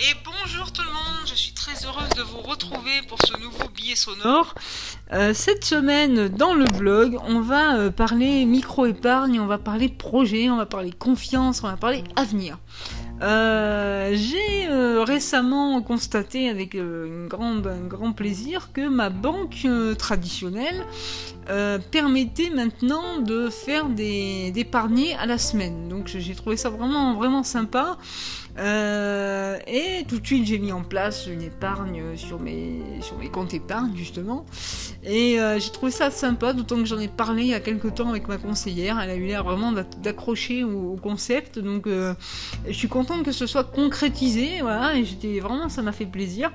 Et bonjour tout le monde, je suis très heureuse de vous retrouver pour ce nouveau billet sonore. Euh, cette semaine, dans le blog, on va euh, parler micro-épargne, on va parler projet, on va parler confiance, on va parler avenir. Euh, j'ai récemment constaté avec un grand plaisir que ma banque traditionnelle permettait maintenant de faire des d'épargner à la semaine. Donc j'ai trouvé ça vraiment vraiment sympa. Euh, et tout de suite, j'ai mis en place une épargne sur mes, sur mes comptes épargne, justement. Et euh, j'ai trouvé ça sympa, d'autant que j'en ai parlé il y a quelques temps avec ma conseillère. Elle a eu l'air vraiment d'accrocher au, concept. Donc, euh, je suis contente que ce soit concrétisé. Voilà, et j'étais vraiment, ça m'a fait plaisir.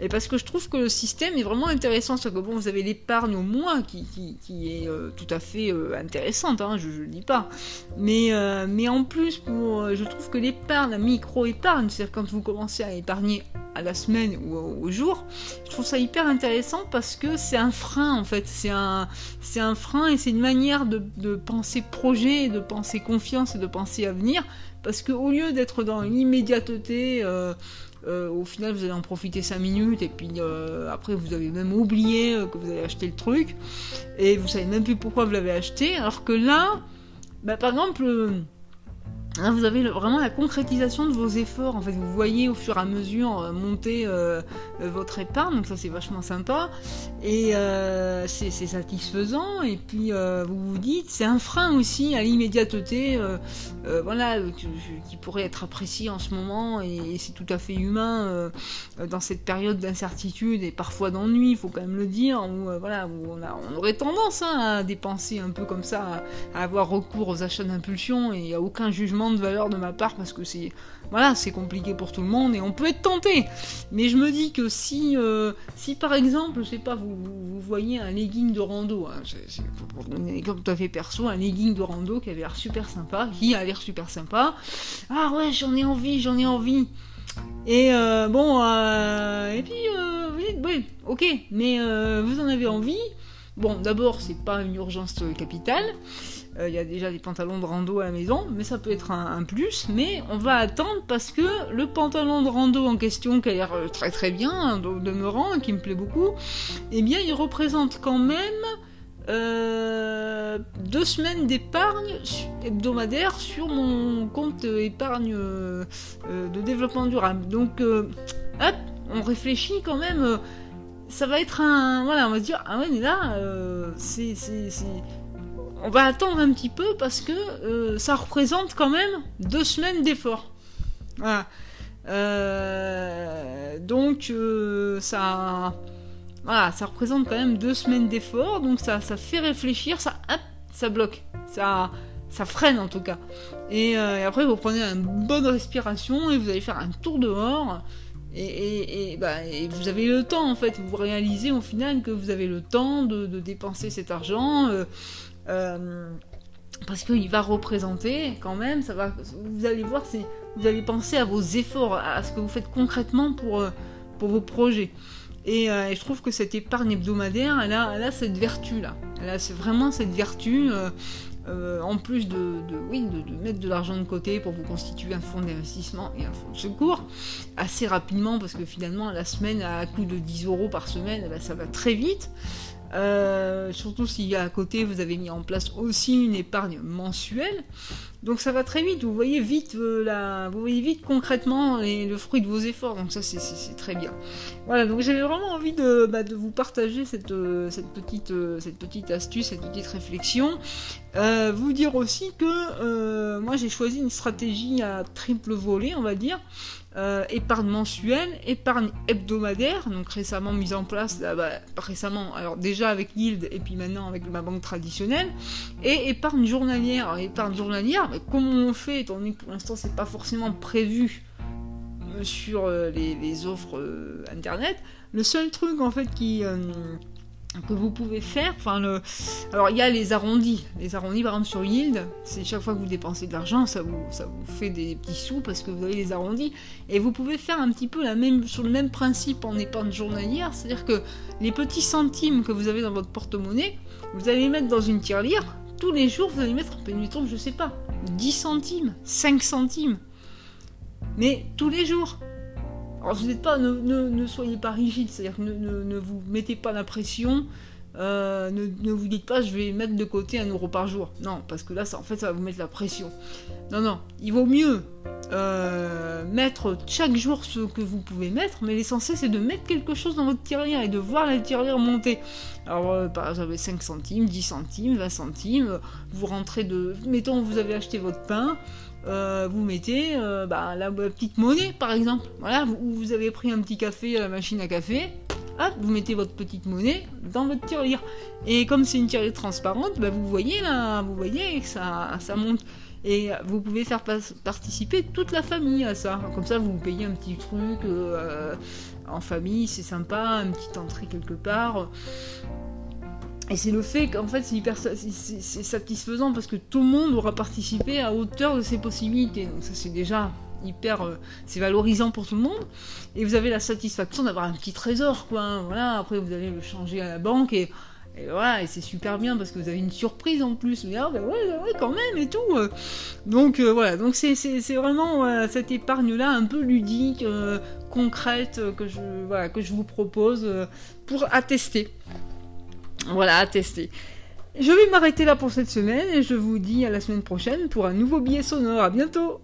Et parce que je trouve que le système est vraiment intéressant. C'est que bon, vous avez l'épargne au mois qui, qui, est tout à fait intéressante, hein, je ne le dis pas. Mais, mais en plus, pour, je trouve que l'épargne, micro épargne. C'est-à-dire quand vous commencez à épargner à la semaine ou au, jour, je trouve ça hyper intéressant parce que c'est un frein en fait, c'est un, un frein et c'est une manière de, penser projet, de penser confiance et de penser avenir, parce que au lieu d'être dans l'immédiateté, euh, euh, au final vous allez en profiter 5 minutes et puis euh, après vous avez même oublié que vous avez acheté le truc et vous savez même plus pourquoi vous l'avez acheté, alors que là, bah, par exemple vous avez vraiment la concrétisation de vos efforts. En fait, vous voyez au fur et à mesure euh, monter euh, euh, votre épargne, donc ça c'est vachement sympa et c'est satisfaisant. Et puis vous vous dites, c'est un frein aussi à l'immédiateté, voilà, qui, pourrait être apprécié en ce moment et, c'est tout à fait humain dans cette période d'incertitude et parfois d'ennui, il faut quand même le dire, où voilà, on, aurait tendance hein, à dépenser un peu comme ça, à avoir recours aux achats d'impulsion et à aucun jugement de valeur de ma part parce que c'est compliqué pour tout le monde et on peut être tenté. Mais je me dis que si, euh, si par exemple, je sais pas, vous, voyez un legging de rando, hein, pour donner exemple tout à fait perso, un legging de rando qui avait l'air super sympa, qui a l'air super sympa. Ah ouais, j'en ai envie, j'en ai envie. Et euh, bon, euh, et puis vous dites, oui, ok, mais vous en avez envie. Bon, d'abord, c'est pas une urgence capitale. Euh, il y a déjà des pantalons de rando à la maison, mais ça peut être un, plus. Mais on va attendre parce que le pantalon de rando en question, qui a l'air euh, très très bien, hein, demeurant, qui me plaît beaucoup, eh bien il représente quand même euh, deux semaines d'épargne hebdomadaire sur mon compte épargne de développement durable. Donc, hop, on réfléchit quand même. ça va être un. Voilà, on va se dire, ah ouais, mais là, c'est on va attendre un petit peu parce que euh, ça représente quand même deux semaines d'effort. Voilà. Euh, donc euh, ça, voilà, ça représente quand même deux semaines d'effort, donc ça, ça fait réfléchir, ça, ça bloque, ça, ça freine en tout cas. Et, après vous prenez une bonne respiration et vous allez faire un tour dehors. Et, bah, vous avez le temps en fait, vous réalisez au final que vous avez le temps de, dépenser cet argent. Parce qu'il va représenter quand même, ça va, vous allez voir, vous allez penser à vos efforts, à ce que vous faites concrètement pour, euh, vos projets. Euh, et, je trouve que cette épargne hebdomadaire, elle a, cette vertu-là. Elle a vraiment cette vertu, en plus de, mettre de l'argent de côté pour vous constituer un fonds d'investissement et un fonds de secours, assez rapidement, parce que finalement, la semaine, à coût de 10 euros par semaine, eh ben, ça va très vite. Euh, surtout si à côté vous avez mis en place aussi une épargne mensuelle. Donc ça va très vite, vous voyez vite, euh, vous voyez vite concrètement le fruit de vos efforts, donc ça c'est très bien. Voilà, donc j'avais vraiment envie de, bah, vous partager euh, cette petite astuce, cette petite réflexion. Vous dire aussi que moi j'ai choisi une stratégie à triple volet, on va dire. Euh, épargne mensuelle, épargne hebdomadaire, donc récemment mise en place, bah, récemment, alors déjà avec Yield et puis maintenant avec ma banque traditionnelle, et épargne journalière. épargne journalière, mais comment on fait, étant donné que pour l'instant c'est pas forcément prévu euh, sur euh, les, offres internet, le seul truc en fait qui que vous pouvez faire. Enfin. Alors, il y a les arrondis. Les arrondis, par exemple, sur Yield, c'est chaque fois que vous dépensez de l'argent, ça vous, fait des petits sous parce que vous avez les arrondis. Et vous pouvez faire un petit peu la même, sur le même principe en épargne journalière, c'est-à-dire que les petits centimes que vous avez dans votre porte-monnaie, vous allez les mettre dans une tirelire. Tous les jours, vous allez mettre, mettons, je sais pas, 10 centimes, 5 centimes. Mais tous les jours. Alors vous n'êtes pas, ne, soyez pas rigide, c'est-à-dire ne, vous mettez pas la pression. Euh, ne, vous dites pas je vais mettre de côté un euro par jour. Non, parce que là, ça, en fait, ça va vous mettre la pression. Non, non, il vaut mieux euh, mettre chaque jour ce que vous pouvez mettre, mais l'essentiel c'est de mettre quelque chose dans votre tirelire et de voir la tirelire monter. Alors, euh, par exemple, 5 centimes, 10 centimes, 20 centimes, vous rentrez de. Mettons, vous avez acheté votre pain. Vous mettez bah, la, petite monnaie par exemple. Voilà, vous, vous avez pris un petit café à la machine à café, vous mettez votre petite monnaie dans votre tirelire. Et comme c'est une tirelire transparente, bah, vous voyez là, vous voyez que ça, ça monte. Et vous pouvez faire participer toute la famille à ça. Comme ça, vous payez un petit truc euh, en famille, c'est sympa, une petite entrée quelque part. Et c'est le fait qu'en fait c'est hyper c'est satisfaisant parce que tout le monde aura participé à hauteur de ses possibilités. Donc ça c'est déjà hyper euh, c'est valorisant pour tout le monde et vous avez la satisfaction d'avoir un petit trésor quoi hein. voilà après vous allez le changer à la banque et, voilà et c'est super bien parce que vous avez une surprise en plus mais ah, ben ouais, ouais quand même et tout euh. donc euh, voilà donc c'est vraiment cette épargne là un peu ludique concrète que je que je vous propose pour attester voilà attester je vais m'arrêter là pour cette semaine et je vous dis à la semaine prochaine pour un nouveau billet sonore. À bientôt